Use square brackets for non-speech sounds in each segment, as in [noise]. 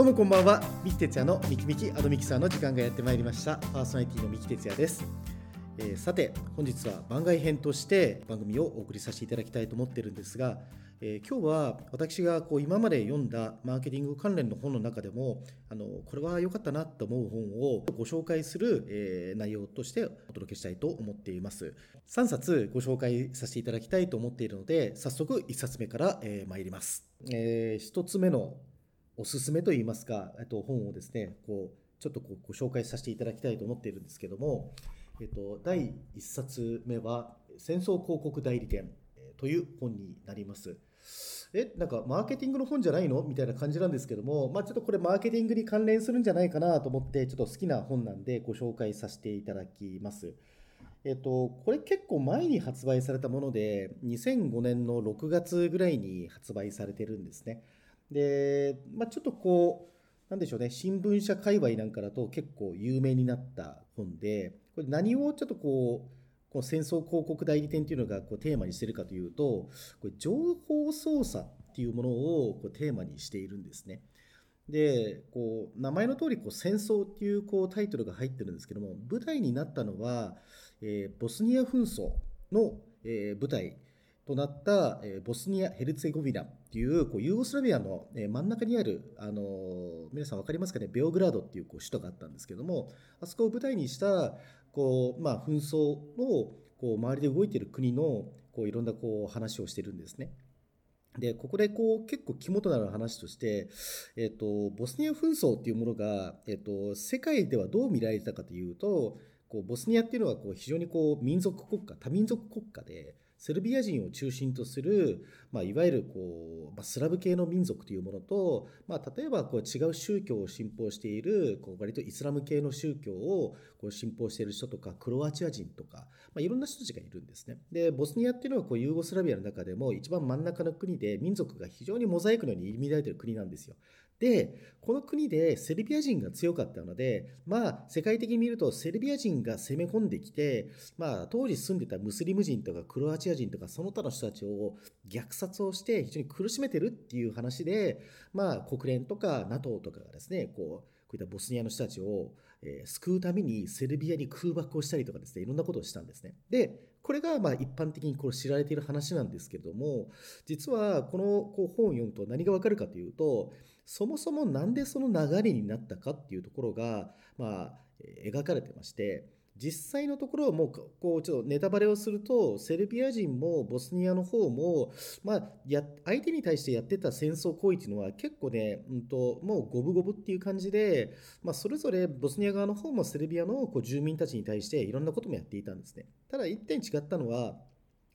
どうもこんばんは。三木哲也のミキミキアドミキさんの時間がやってまいりました。パーソナリティの三木哲也です、えーさて本日は番外編として番組をお送りさせていただきたいと思ってるんですが、えー今日は私がこう今まで読んだマーケティング関連の本の中でもあのこれは良かったなと思う本をご紹介する、えー内容としてお届けしたいと思っています。3冊ご紹介させていただきたいと思っているので早速1冊目から、えー参ります、え1つ目のおすすめといいますか、えっと、本をですね、こうちょっとこうご紹介させていただきたいと思っているんですけども、えっと、第1冊目は、戦争広告代理店という本になります。え、なんかマーケティングの本じゃないの？みたいな感じなんですけども、まあ、ちょっとこれマーケティングに関連するんじゃないかなと思って、ちょっと好きな本なんでご紹介させていただきます。えっと、これ結構前に発売されたもので、2005年の6月ぐらいに発売されてるんですね。で、まあ、ちょっとこう、なんでしょうね、新聞社界隈なんかだと結構有名になった本で、これ何をちょっとこう、この戦争広告代理店っていうのがこうテーマにしてるかというと、これ情報操作っていうものをこうテーマにしているんですね。で、こう名前の通りこり戦争っていうこうタイトルが入ってるんですけども、舞台になったのは、えーボスニア紛争の、えー舞台となった、えボスニア・ヘルツェゴビナっていうこうユーゴスラビアの、え真ん中にある、あの皆さん分かりますかね、ベオグラードっていうこう首都があったんですけども、あそこを舞台にしたこう、まあ、紛争のこう周りで動いている国のこういろんなこう話をしてるんですね。でここでこう結構肝となる話として、えっとボスニア紛争っていうものが、えっと世界ではどう見られてたかというとこうボスニアっていうのはこう非常にこう民族国家多民族国家でセルビア人を中心とする、まあ、いわゆるこう、まあ、スラブ系の民族というものと、まあ、例えばこう違う宗教を信奉しているこう割とイスラム系の宗教をこう信奉している人とかクロアチア人とか、まあ、いろんな人たちがいるんですね。でボスニアっていうのはこうユーゴスラビアの中でも一番真ん中の国で民族が非常にモザイクのように入り乱れてる国なんですよ。でこの国でセルビア人が強かったので、まあ、世界的に見るとセルビア人が攻め込んできて、まあ、当時住んでたムスリム人とかクロアチア人とかその他の人たちを虐殺をして非常に苦しめてるっていう話で、まあ、国連とか NATO とかがですねこうこういったボスニアの人たちを、え救うためにセルビアに空爆をしたりとかですねいろんなことをしたんですね。でこれがまあ一般的にこう知られている話なんですけれども実はこのこう本を読むと何がわかるかというとそもそもなんでその流れになったかっていうところが、まあ、描かれてまして実際のところもうこうちょっとネタバレをするとセルビア人もボスニアの方も、まあ、や相手に対してやってた戦争行為っていうのは結構ね、うん、ともう五分五分っていう感じで、まあ、それぞれボスニア側の方もセルビアのこう住民たちに対していろんなこともやっていたんですね。ただ一点違ったのは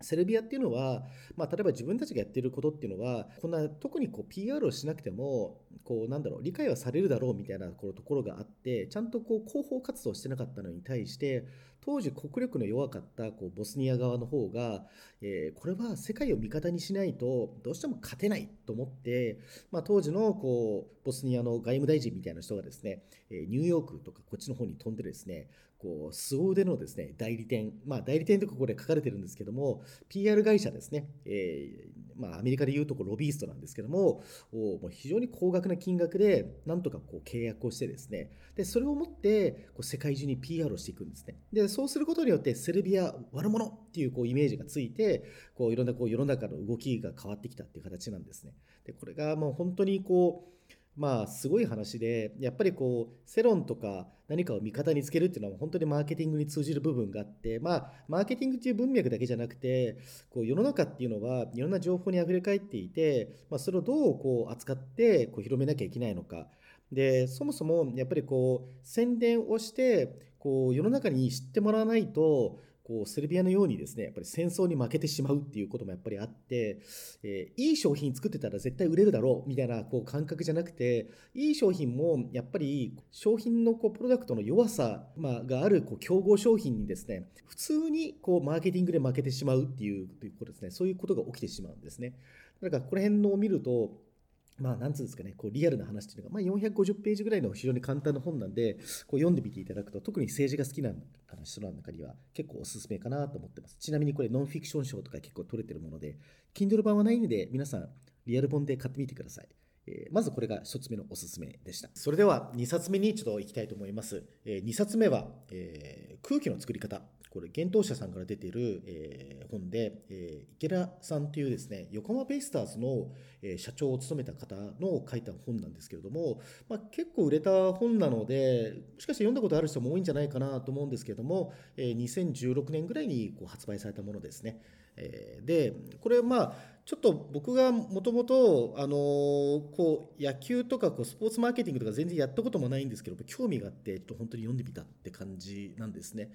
セルビアっていうのは、まあ、例えば自分たちがやってることっていうのはこんな特にこう PR をしなくてもこうなんだろう理解はされるだろうみたいなところがあってちゃんとこう広報活動してなかったのに対して当時国力の弱かったこうボスニア側の方が、えーこれは世界を味方にしないとどうしても勝てないと思って、まあ、当時のこうボスニアの外務大臣みたいな人がですね、えニューヨークとかこっちの方に飛んでですねこう凄腕のですね代理店、まあ、代理店とかこれ書かれてるんですけども PR 会社ですね、えーまあ、アメリカでいうとこうロビーストなんですけどもおもう非常に高額な金額でなんとかこう契約をしてですねでそれをもってこう世界中に PR をしていくんですね。でそうすることによってセルビア悪者っていうこうイメージがついてこういろんなこう世の中の動きが変わってきたっていう形なんですね。でこれがもう本当にこうまあすごい話でやっぱりこう世論とか何かを味方につけるっていうのは本当にマーケティングに通じる部分があってまあマーケティングっていう文脈だけじゃなくてこう世の中っていうのはいろんな情報にあふれ返っていて、まあ、それをどうこう扱ってこう広めなきゃいけないのか。でそもそもやっぱりこう宣伝をしてこう世の中に知ってもらわないとこうセルビアのようにですねやっぱり戦争に負けてしまうっていうこともやっぱりあって、えいい商品作ってたら絶対売れるだろうみたいなこう感覚じゃなくていい商品もやっぱり商品のこうプロダクトの弱さ、まあ、があるこう競合商品にですね普通にこうマーケティングで負けてしまうっていうということですねそういうことが起きてしまうんですね。だからこの辺のを見るとまあ、なんつうんですかね、こうリアルな話っていうのが、まあ、450ページぐらいの非常に簡単な本なんで、こう読んでみていただくと、特に政治が好きな人の中には結構おすすめかなと思ってます。ちなみにこれ、ノンフィクション賞とか結構取れてるもので、Kindle 版はないので、皆さん、リアル本で買ってみてください。えー、まずこれが1つ目のおすすめでした。それでは2冊目にちょっと行きたいと思います。えー、2冊目は、えー、空気の作り方。これ、幻冬者さんから出てる、えー、本で、えー、池田さんというですね、横浜ベイスターズの、えー、社長を務めた方の書いた本なんですけれども、まあ、結構売れた本なので、もしかして読んだことある人も多いんじゃないかなと思うんですけれども、えー、2016年ぐらいにこう発売されたものですね。えー、で、これまあ、ちょっと僕がもともと、あのこう、野球とかこうスポーツマーケティングとか全然やったこともないんですけど、興味があって、ちょっと本当に読んでみたって感じなんですね。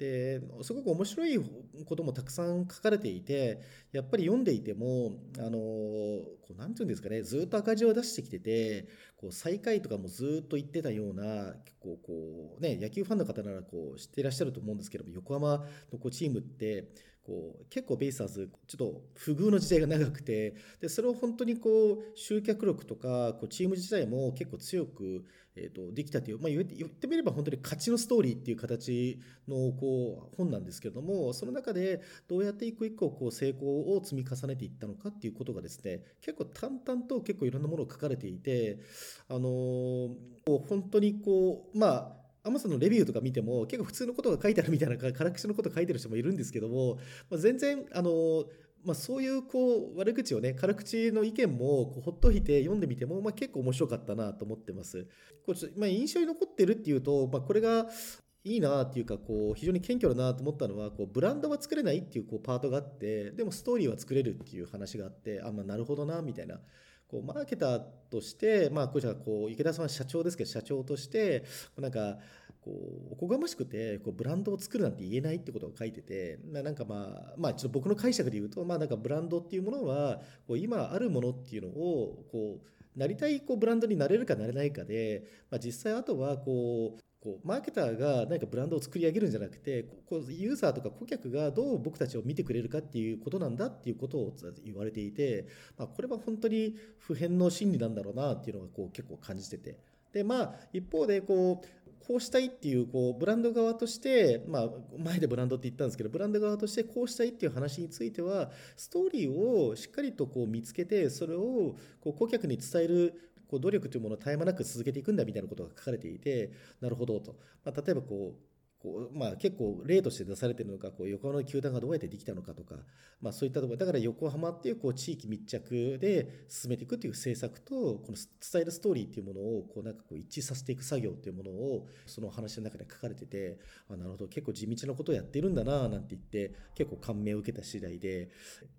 ですごく面白いこともたくさん書かれていてやっぱり読んでいてもあのこうなていうんですかねずっと赤字を出してきててこう最下位とかもずっと言ってたような結構こうね野球ファンの方ならこう知っていらっしゃると思うんですけども横浜のこうチームってこう結構ベイスターズちょっと不遇の時代が長くてでそれを本当にこう集客力とかこうチーム自体も結構強く、えー、とできたという、まあ、言ってみれば本当に勝ちのストーリーっていう形のこう本なんですけれどもその中でどうやって一個一個こう成功を積み重ねていったのかっていうことがですね結構淡々と結構いろんなものを書かれていてあのー、こう本当にこうまあアマゾンのレビューとか見ても結構普通のことが書いてあるみたいな辛口のこと書いてる人もいるんですけども、まあ、全然あのまあ、そういうこう悪口をね辛口の意見もこうほっといて読んでみても、まあ、結構面白かったなと思ってます。これまあ、印象に残ってるっていうと、まあ、これがいいなっていうかこう非常に謙虚だなと思ったのはこうブランドは作れないっていうこうパートがあってでもストーリーは作れるっていう話があってあ、まあ、なるほどなみたいな。こうマーケターとして、まあ、こうじゃこう池田さんは社長ですけど社長としてなんかこうおこがましくてこうブランドを作るなんて言えないってことを書いててなんかまあまあちょっと僕の解釈で言うとまあなんかブランドっていうものはこう今あるものっていうのをこうなりたいこうブランドになれるかなれないかで、まあ、実際あとはこうこうマーケターが何かブランドを作り上げるんじゃなくてこうユーザーとか顧客がどう僕たちを見てくれるかっていうことなんだっていうことを言われていて、まあ、これは本当に普遍の心理なんだろうなっていうのがこう結構感じてて。でまあ一方でこうこうしたいっていうこうブランド側として、まあ、前でブランドって言ったんですけどブランド側としてこうしたいっていう話についてはストーリーをしっかりとこう見つけてそれをこう顧客に伝えるこう努力というものを絶え間なく続けていくんだみたいなことが書かれていてなるほどと、まあ、例えばこうこうまあ、結構例として出されてるのがこう横浜の球団がどうやってできたのかとか、まあ、そういったところだから横浜っていうこう地域密着で進めていくという政策とこの伝えるストーリーっていうものをこうなんかこう一致させていく作業っていうものをその話の中で書かれててあなるほど結構地道なことをやってるんだななんて言って結構感銘を受けた次第で。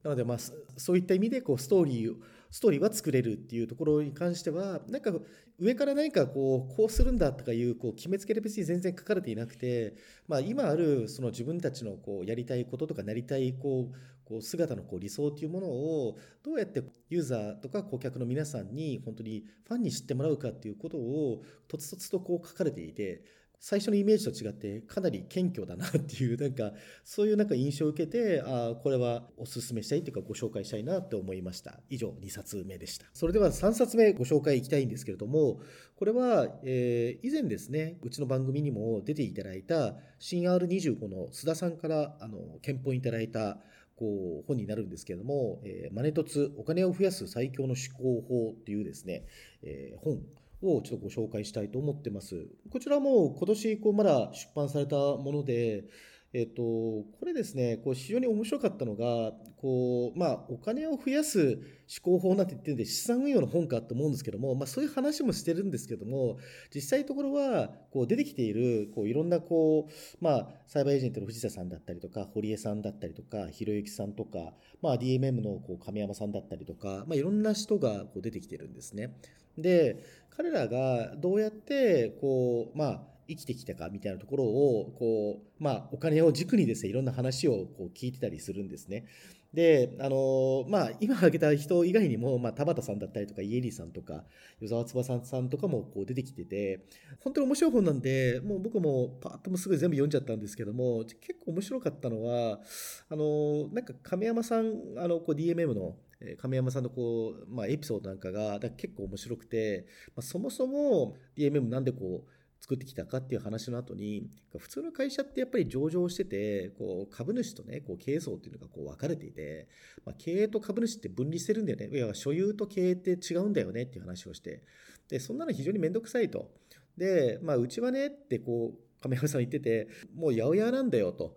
なのでまあそういった意味でこうストーリーストーリーは作れるっていうところに関してはなんか上から何かこうこうするんだとかいうこう決めつけで別に全然書かれていなくて、まあ、今あるその自分たちのこうやりたいこととかなりたいこうこう姿のこう理想っていうものをどうやってユーザーとか顧客の皆さんに本当にファンに知ってもらうかっていうことをとつとつとこう書かれていて最初のイメージと違ってかなり謙虚だなっていうなんかそういうなんか印象を受けてあこれはおすすめしたいというかご紹介したいなと思いました。以上2冊目でした。それでは3冊目ご紹介いきたいんですけれどもこれは、えー、以前ですねうちの番組にも出ていただいた新 R25 の須田さんからあの検討いただいたこう本になるんですけれども、えー、マネトツお金を増やす最強の思考法っていうですね、えー、本をちょっとご紹介したいと思ってます。こちらも今年こうまだ出版されたもので、えっと、これですね、こう非常に面白かったのが、こう、まあ、お金を増やす思考法なんて言ってるんで、資産運用の本かと思うんですけども、まあ、そういう話もしてるんですけども、実際のところは、こう、出てきている、こう、いろんな、こう、まあ、サイバーエージェントの藤田さんだったりとか、堀江さんだったりとか、ひろゆきさんとか、まあ、DMM の、こう、亀山さんだったりとか、まあ、いろんな人が、こう、出てきてるんですね。で、彼らがどうやって、こう、まあ、生きてきたかみたいなところをこう、まあ、お金を軸にですねいろんな話をこう聞いてたりするんですね。で、あのまあ、今挙げた人以外にも、まあ、田畑さんだったりとか、イエリーさんとか、与沢翼さんとかもこう出てきてて、本当に面白い本なんで、もう僕もパッともすぐ全部読んじゃったんですけども、結構面白かったのは、あのなんか亀山さん、あのこう DMM の亀山さんのこう、まあ、エピソードなんかが結構面白くて、まあ、そもそも DMM なんでこう作ってきたかっていう話の後に普通の会社ってやっぱり上場しててこう株主とねこう経営層っていうのがこう分かれていて、まあ、経営と株主って分離してるんだよねいや所有と経営って違うんだよねっていう話をしてでそんなの非常に面倒くさいとで、まあ、うちはねってこう亀山さん言っててもう八百屋なんだよと。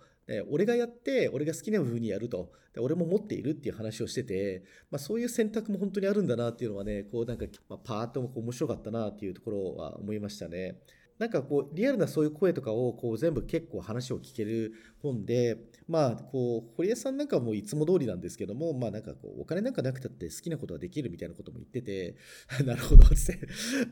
俺がやって俺が好きな風にやると俺も持っているっていう話をしてて、まあ、そういう選択も本当にあるんだなっていうのはねこうなんか、まあ、パーッと面白かったなっていうところは思いましたね。なんかこうリアルなそういう声とかをこう全部結構話を聞ける本でまあこう堀江さんなんかもいつも通りなんですけどもまあなんかこうお金なんかなくたって好きなことができるみたいなことも言ってて [laughs] なるほどって。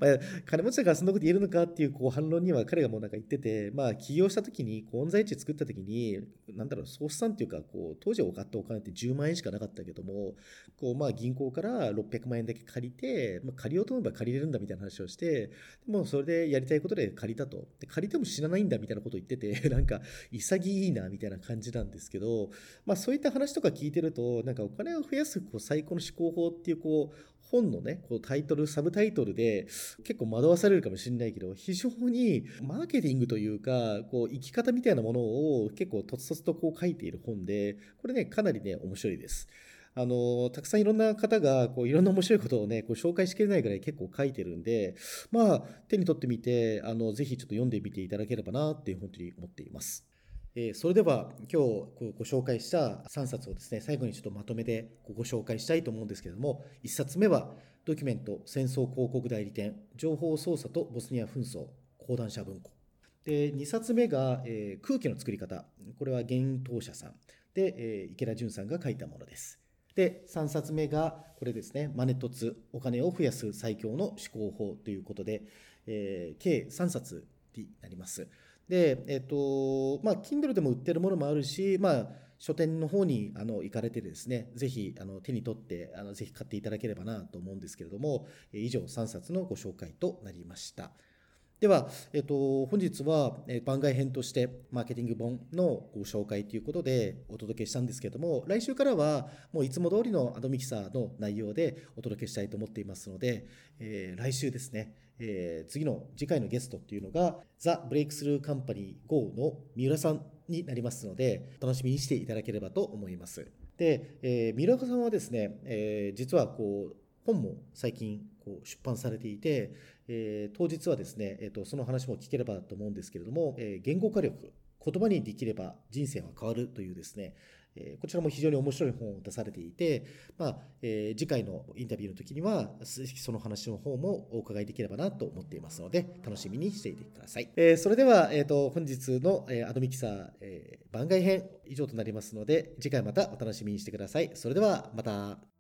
まあ金持ちだからそんなこと言えるのかっていうこう反論には彼がもうなんか言っててまあ起業した時にこうオンザイチ作った時になんだろう総資産っていうかこう当時多かったお金って10万円しかなかったけどもこうまあ銀行から600万円だけ借りて、まあ、借りようと思えば借りれるんだみたいな話をしてでもそれでやりたいことで借りたとで借りても死なないんだみたいなことを言ってて [laughs] なんか潔いなみたいな感じなんですけど、まあ、そういった話とか聞いてるとなんかお金を増やすこう最高の思考法っていうこう本のねこうタイトルサブタイトルで結構惑わされるかもしれないけど非常にマーケティングというかこう生き方みたいなものを結構とつとつとこう書いている本でこれねかなりね面白いです。あのたくさんいろんな方がこういろんな面白いことをねこう紹介しきれないぐらい結構書いてるんでまあ手に取ってみてあのぜひちょっと読んでみていただければなって本当に思っています。えそれでは今日ご紹介した3冊をですね最後にちょっとまとめてご紹介したいと思うんですけれども1冊目はドキュメント戦争広告代理店情報操作とボスニア紛争講談社文庫。で2冊目が、えー、空気の作り方。これは幻冬者さん。で、えー、池田純さんが書いたものです。で3冊目がこれですねマネトツお金を増やす最強の思考法ということで、えー、計3冊になりますで、えっ、と、まあ、Kindle でも売ってるものもあるし、まあ、書店の方にあの行かれてですね、ぜひあの手に取ってあのぜひ買っていただければなと思うんですけれども、以上3冊のご紹介となりました。では、えっと、本日は番外編としてマーケティング本のご紹介ということでお届けしたんですけども、来週からはもういつも通りのアドミキサーの内容でお届けしたいと思っていますので、えー、来週ですね、えー、次の次回のゲストっていうのが、ザ・ブレイクスルーカンパニー GO の三浦さんになりますので、楽しみにしていただければと思います。で、えー、三浦さんはですね、えー、実はこう、本も最近こう出版されていて、えー、当日はですね、えーと、その話も聞ければと思うんですけれども、えー、言語化力、言葉にできれば人生は変わるというですね、えこちらも非常に面白い本を出されていて、まあえー、次回のインタビューの時には、その話の方もお伺いできればなと思っていますので、楽しみにしていてください。えー、それでは、えーと、本日の、えー、アドミキサー、え、番外編以上となりますので、次回またお楽しみにしてください。それではまた。